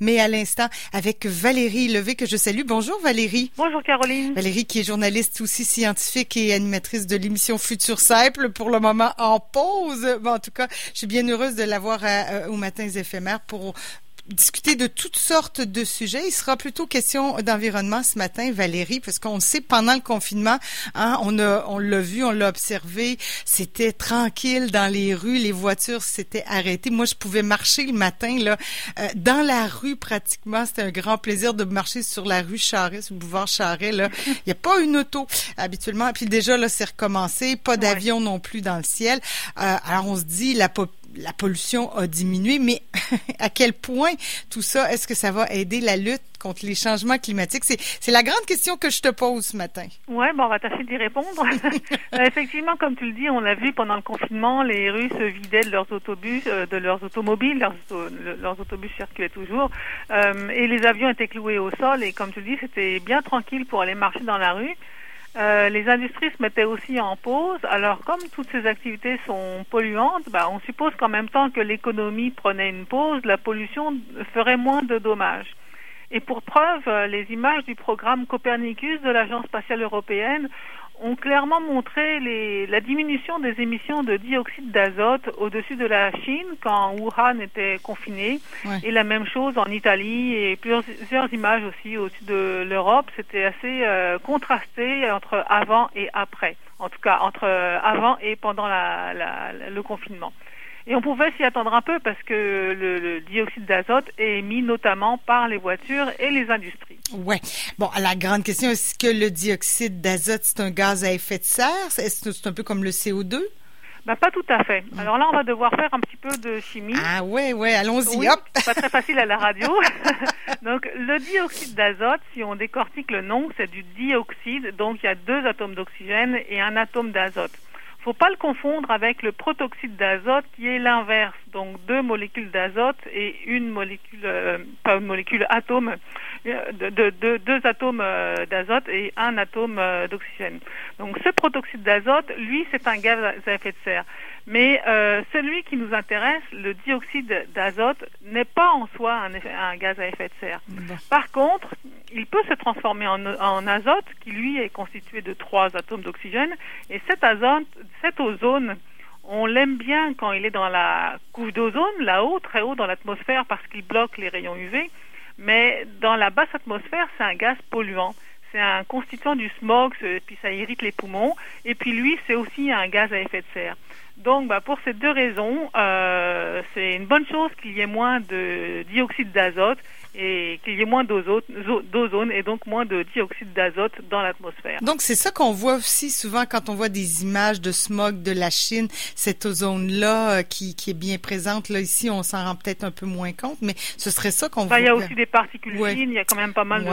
mais à l'instant avec Valérie Levé que je salue. Bonjour Valérie. Bonjour Caroline. Valérie qui est journaliste aussi scientifique et animatrice de l'émission Futur Simple, pour le moment en pause. Bon, en tout cas, je suis bien heureuse de l'avoir au Matins éphémères pour discuter de toutes sortes de sujets. Il sera plutôt question d'environnement ce matin, Valérie, parce qu'on sait pendant le confinement, hein, on a, on l'a vu, on l'a observé, c'était tranquille dans les rues, les voitures s'étaient arrêtées. Moi, je pouvais marcher le matin là, euh, dans la rue pratiquement. C'était un grand plaisir de marcher sur la rue Charest, sur le boulevard Charest. Là, il n'y a pas une auto habituellement. Puis déjà là, c'est recommencé, pas d'avion non plus dans le ciel. Euh, alors on se dit la la pollution a diminué, mais à quel point tout ça, est-ce que ça va aider la lutte contre les changements climatiques? C'est la grande question que je te pose ce matin. Oui, bon, on va tâcher d'y répondre. Euh, effectivement, comme tu le dis, on l'a vu pendant le confinement, les rues se vidaient de leurs autobus, euh, de leurs automobiles, leurs, autobus circulaient toujours, euh, et les avions étaient cloués au sol, et comme tu le dis, c'était bien tranquille pour aller marcher dans la rue. Euh, les industries se mettaient aussi en pause. Alors, comme toutes ces activités sont polluantes, bah, on suppose qu'en même temps que l'économie prenait une pause, la pollution ferait moins de dommages. Et pour preuve, euh, les images du programme Copernicus de l'Agence spatiale européenne ont clairement montré les, la diminution des émissions de dioxyde d'azote au-dessus de la Chine quand Wuhan était confiné. Et la même chose en Italie et plusieurs images aussi au-dessus de l'Europe. C'était assez euh, contrasté entre avant et après. En tout cas, entre euh, avant et pendant la, la, le confinement. Et on pouvait s'y attendre un peu parce que le, dioxyde d'azote est émis notamment par les voitures et les industries. Ouais. Bon, la grande question, est-ce que le dioxyde d'azote, c'est un gaz à effet de serre? Est-ce que c'est un peu comme le CO2? Ben, pas tout à fait. Alors là, on va devoir faire un petit peu de chimie. Ah ouais, ouais, allons-y, oui, hop. pas très facile à la radio. donc, le dioxyde d'azote, si on décortique le nom, c'est du dioxyde. Donc, il y a deux atomes d'oxygène et un atome d'azote faut pas le confondre avec le protoxyde d'azote qui est l'inverse, donc deux molécules d'azote et une molécule, euh, pas une molécule, atome, euh, de, de, deux atomes euh, d'azote et un atome d'oxygène. Donc ce protoxyde d'azote, lui, c'est un gaz à effet de serre. Mais euh, celui qui nous intéresse, le dioxyde d'azote, n'est pas en soi un, un, gaz à effet de serre. Par contre, il peut se transformer en, en, azote, qui lui est constitué de trois atomes d'oxygène. Et cet azote, cet ozone, on l'aime bien quand il est dans la couche d'ozone, là-haut, très haut dans l'atmosphère, parce qu'il bloque les rayons UV. Mais dans la basse atmosphère, c'est un gaz polluant. C'est un constituant du smog, puis ça irrite les poumons. Et puis lui, c'est aussi un gaz à effet de serre. Donc, bah, pour ces deux raisons, euh, c'est une bonne chose qu'il y ait moins de dioxyde d'azote et qu'il y ait moins d'ozone et donc moins de dioxyde d'azote dans l'atmosphère. Donc, c'est ça qu'on voit aussi souvent quand on voit des images de smog de la Chine, cette ozone-là euh, qui, qui, est bien présente. Là, ici, on s'en rend peut-être un peu moins compte, mais ce serait ça qu'on voit. Il y a aussi des particules fines, il y a quand même pas mal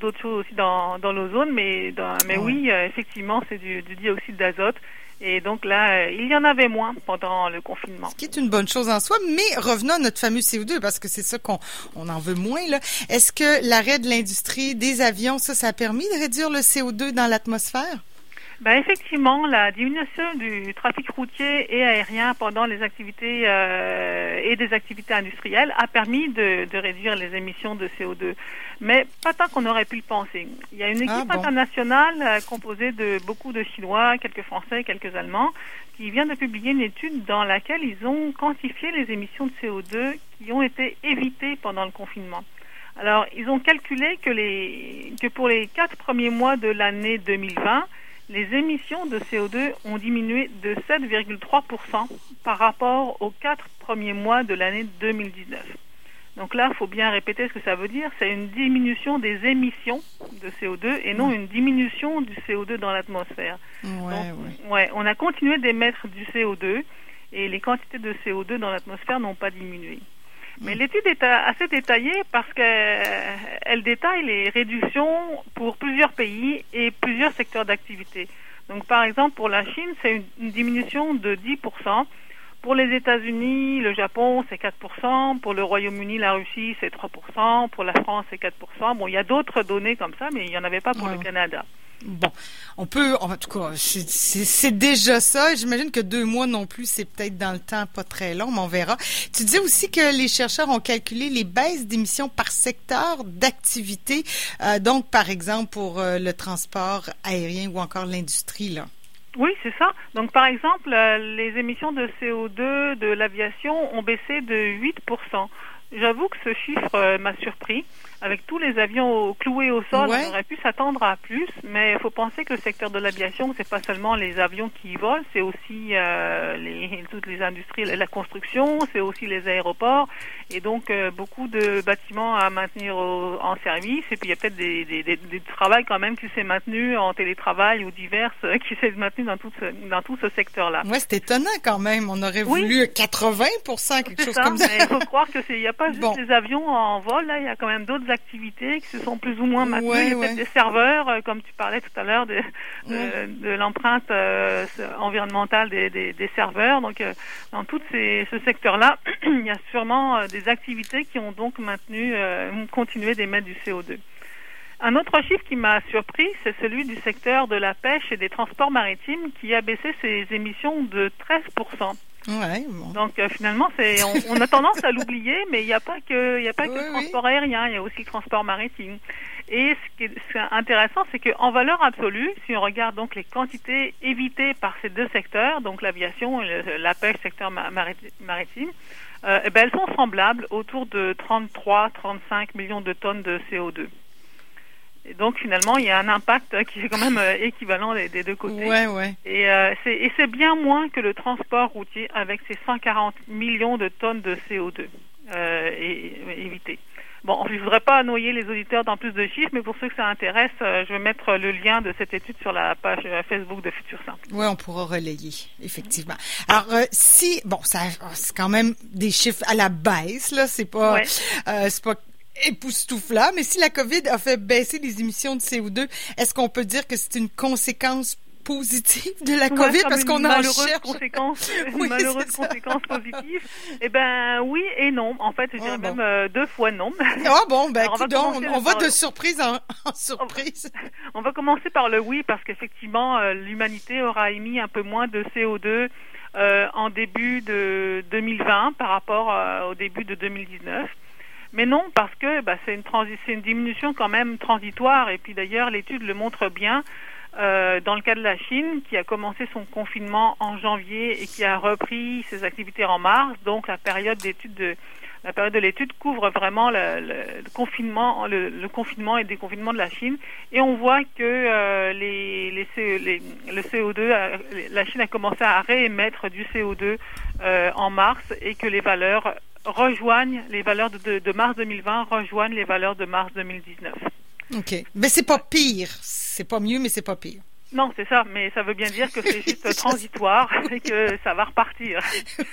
d'autres choses aussi dans, dans l'ozone, mais, mais oui, euh, effectivement, c'est du, du dioxyde d'azote. Et donc là, euh, il y en avait moins pendant le confinement. Ce qui est une bonne chose en soi, mais revenons à notre fameux CO2 parce que c'est ça qu'on on en veut moins là. Est-ce que l'arrêt de l'industrie des avions, ça, ça a permis de réduire le CO2 dans l'atmosphère? Ben effectivement, la diminution du trafic routier et aérien pendant les activités euh, et des activités industrielles a permis de, de, réduire les émissions de CO2, mais pas tant qu'on aurait pu le penser. Il y a une équipe ah, internationale euh, composée de beaucoup de Chinois, quelques Français, quelques Allemands, qui vient de publier une étude dans laquelle ils ont quantifié les émissions de CO2 qui ont été évitées pendant le confinement. Alors, ils ont calculé que, les, que pour les quatre premiers mois de l'année 2020, les émissions de CO2 ont diminué de 7,3% par rapport aux quatre premiers mois de l'année 2019. Donc là, il faut bien répéter ce que ça veut dire. C'est une diminution des émissions de CO2 et non une diminution du CO2 dans l'atmosphère. Ouais, ouais. on a continué d'émettre du CO2 et les quantités de CO2 dans l'atmosphère n'ont pas diminué. Mais l'étude est assez détaillée parce qu'elle détaille les réductions pour plusieurs pays et plusieurs secteurs d'activité. Donc, par exemple, pour la Chine, c'est une, diminution de 10%. Pour les États-Unis, le Japon, c'est 4%. Pour le Royaume-Uni, la Russie, c'est 3%. Pour la France, c'est 4%. Bon, il y a d'autres données comme ça, mais il n'y en avait pas pour le Canada. Bon, on peut, en tout cas, c'est déjà ça. J'imagine que deux mois non plus, c'est peut-être dans le temps pas très long, mais on verra. Tu disais aussi que les chercheurs ont calculé les baisses d'émissions par secteur d'activité, euh, donc par exemple pour euh, le transport aérien ou encore l'industrie, là. Oui, c'est ça. Donc, par exemple, euh, les émissions de CO2 de l'aviation ont baissé de 8% J'avoue que ce chiffre m'a surpris les avions cloués au sol, on aurait pu s'attendre à plus, mais il faut penser que le secteur de l'aviation, c'est pas seulement les avions qui volent, c'est aussi euh, les, toutes les industries, la construction, c'est aussi les aéroports, et donc euh, beaucoup de bâtiments à maintenir en service, et puis il y a peut-être des, des, des, des travail quand même qui s'est maintenu en télétravail ou divers, euh, qui s'est maintenu dans tout ce, dans tout ce secteur-là. Ouais, c'est étonnant quand même. On aurait voulu 80 quelque chose comme ça. Il faut croire que c'est, il n'y a pas juste des avions en vol, là, il y a quand même d'autres activités qui se sont plus ou moins maintenues. il y a peut-être des serveurs, euh, comme tu parlais tout à l'heure, de, de, l'empreinte euh, environnementale des, des, des, serveurs. Donc, euh, dans tout ces, ce secteur-là, il y a sûrement des activités qui ont donc maintenu, continué d'émettre du CO2. Un autre chiffre qui m'a surpris, c'est celui du secteur de la pêche et des transports maritimes qui a baissé ses émissions de 13 Ouais, Donc euh, finalement, c'est on, a tendance à l'oublier, mais il n'y a pas que il a pas que le transport aérien, il y a aussi le transport maritime. Et ce qui est, intéressant, c'est qu'en valeur absolue, si on regarde donc les quantités évitées par ces deux secteurs, donc l'aviation et la pêche, secteur maritime, euh, eh ben, elles sont semblables, autour de 33-35 millions de tonnes de CO2. Et donc finalement, il y a un impact qui est quand même euh, équivalent des, deux côtés. Ouais, ouais. Et euh, c'est bien moins que le transport routier avec ses 140 millions de tonnes de CO2 euh, évitées. Bon, je ne voudrais pas noyer les auditeurs dans plus de chiffres, mais pour ceux que ça intéresse, je vais mettre le lien de cette étude sur la page Facebook de Futur Simple. Oui, on pourra relayer, effectivement. Alors, si, bon, ça, c'est quand même des chiffres à la baisse, là, c'est pas, c'est pas époustouflant, mais si la COVID a fait baisser les émissions de CO2, est-ce qu'on peut dire que c'est une conséquence positive de la COVID? parce qu'on a malheureuse conséquence, une malheureuse conséquence positive. Eh ben oui et non. En fait, je dirais ah, même euh, deux fois non. Ah bon, ben on, va, de surprise en, surprise. On va commencer par le oui parce qu'effectivement euh, l'humanité aura émis un peu moins de CO2 euh, en début de 2020 par rapport au début de 2019. Mais non, parce que bah, c'est une, une diminution quand même transitoire. Et puis d'ailleurs, l'étude le montre bien. Euh, dans le cas de la Chine, qui a commencé son confinement en janvier et qui a repris ses activités en mars, donc la période d'étude de la période de l'étude couvre vraiment le, confinement, le, confinement et le déconfinement de la Chine, et on voit que euh, les, les, les, le CO2, la Chine a commencé à réémettre du CO2 euh, en mars et que les valeurs rejoignent les valeurs de, de, mars 2020 rejoignent les valeurs de mars 2019. OK. Mais c'est pas pire. C'est pas mieux, mais c'est pas pire. Non, c'est ça, mais ça veut bien dire que c'est juste transitoire et que ça va repartir.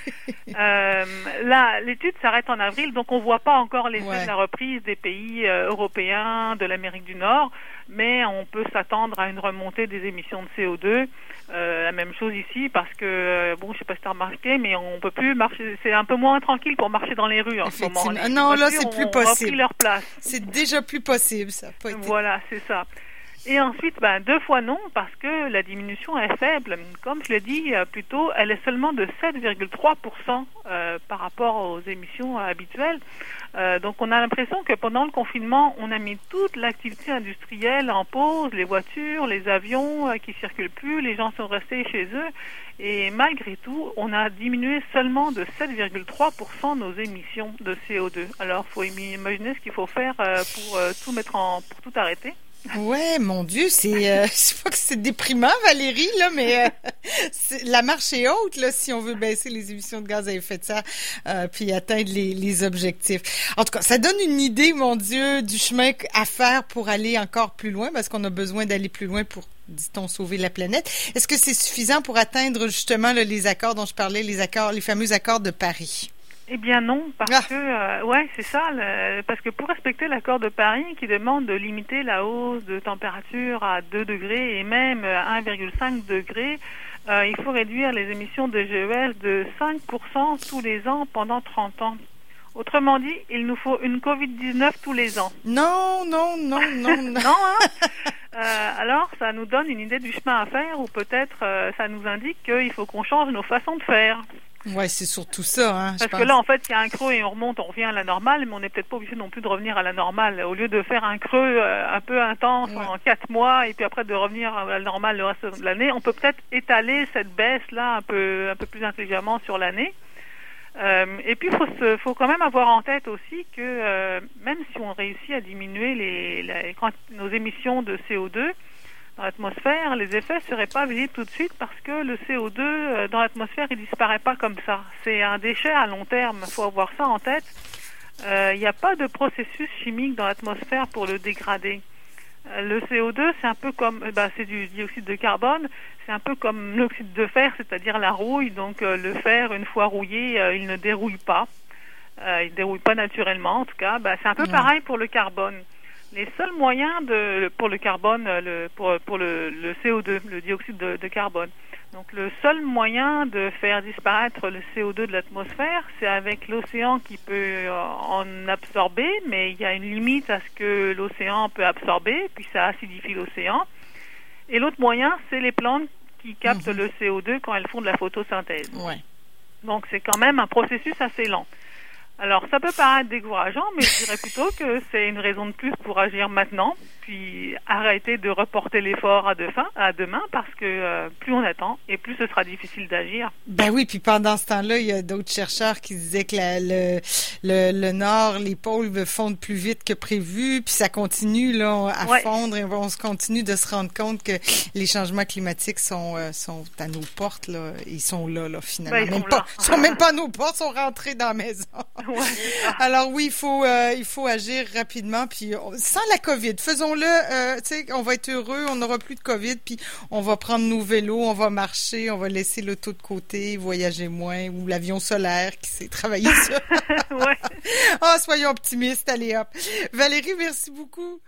euh, là, l'étude s'arrête en avril, donc on voit pas encore l'effet de la reprise des pays euh, européens, de l'Amérique du Nord, mais on peut s'attendre à une remontée des émissions de CO2. Euh, la même chose ici, parce que bon, je sais pas si tu as remarqué, mais on peut plus marcher. C'est un peu moins tranquille pour marcher dans les rues en ce moment. non, là, c'est plus possible. leur place. C'est déjà plus possible, ça. Voilà, c'est ça. Et ensuite, ben, deux fois non, parce que la diminution est faible. Comme je l'ai dit euh, plus tôt, elle est seulement de 7,3% euh, par rapport aux émissions habituelles. Euh, donc on a l'impression que pendant le confinement, on a mis toute l'activité industrielle en pause, les voitures, les avions qui circulent plus, les gens sont restés chez eux. Et malgré tout, on a diminué seulement de 7,3% nos émissions de CO2. Alors, faut imaginer ce qu'il faut faire pour tout mettre en, pour tout arrêter. Ouais, mon Dieu, c'est euh, je pas que c'est déprimant, Valérie, là, mais euh, la marche est haute là si on veut baisser les émissions de gaz à effet de serre euh, puis atteindre les, les objectifs. En tout cas, ça donne une idée, mon Dieu, du chemin à faire pour aller encore plus loin, parce qu'on a besoin d'aller plus loin pour dit-on, sauver la planète. Est-ce que c'est suffisant pour atteindre justement les accords dont je parlais, les accords, les fameux accords de Paris? Eh bien non, parce ah. que euh, ouais, c'est ça, parce que pour respecter l'accord de Paris qui demande de limiter la hausse de température à 2 degrés et même à 1,5 degrés, euh, il faut réduire les émissions de GES de 5% tous les ans pendant 30 ans. Autrement dit, il nous faut une Covid-19 tous les ans. Non, non, non, non, non. non hein? alors, ça nous donne une idée du chemin à faire ou peut-être ça nous indique qu'il faut qu'on change nos façons de faire. Ouais, c'est surtout ça. Hein, Parce que là, en fait, il y a un creux et on remonte, on revient à la normale, mais on n'est peut-être pas obligé non plus de revenir à la normale. Au lieu de faire un creux euh, un peu intense en quatre mois et puis après de revenir à la normale le reste de l'année, on peut peut-être étaler cette baisse-là un peu, un peu plus intelligemment sur l'année. Euh, et puis, il faut, faut quand même avoir en tête aussi que euh, même si on réussit à diminuer les, les nos émissions de CO2, dans l'atmosphère, les effets seraient pas visibles tout de suite parce que le CO2 euh, dans l'atmosphère, il disparaît pas comme ça. C'est un déchet à long terme. Il faut avoir ça en tête. Euh, il n'y a pas de processus chimique dans l'atmosphère pour le dégrader. Euh, le CO2, c'est un peu comme, bah, c'est du dioxyde de carbone, c'est un peu comme l'oxyde de fer, c'est-à-dire la rouille. Donc le fer, une fois rouillé, il ne dérouille pas. il ne dérouille pas naturellement, en tout cas. Bah, c'est un peu pareil pour le carbone. Les seuls moyens de, pour le carbone, euh, le, pour, pour le, le CO2, le dioxyde de, de, carbone. Donc le seul moyen de faire disparaître le CO2 de l'atmosphère, c'est avec l'océan qui peut euh, en absorber, mais il y a une limite à ce que l'océan peut absorber, puis ça acidifie l'océan. Et l'autre moyen, c'est les plantes qui captent mhm. le CO2 quand elles font de la photosynthèse. Ouais. Donc c'est quand même un processus assez lent. Alors, ça peut paraître décourageant, mais je dirais plutôt que c'est une raison de plus pour agir maintenant, puis arrêter de reporter l'effort à, à demain, parce que euh, plus on attend et plus ce sera difficile d'agir. Ben oui, puis pendant ce temps-là, il y a d'autres chercheurs qui disaient que le, le, le, nord, les pôles fondent plus vite que prévu, puis ça continue là à fondre et on se continue de se rendre compte que les changements climatiques sont euh, sont à nos portes là, ils sont là là finalement. Ben, ils même sont pas, sont même pas à nos portes, sont rentrés dans la maison. Alors oui, il faut euh, il faut agir rapidement puis sans la Covid, Euh, tu sais, on va être heureux, on n'aura plus de Covid, puis on va prendre nos vélos, on va marcher, on va laisser l'auto de côté, voyager moins ou l'avion solaire qui s'est travaillé ça. ouais. Ah, soyons optimistes, allez hop. Valérie, merci beaucoup.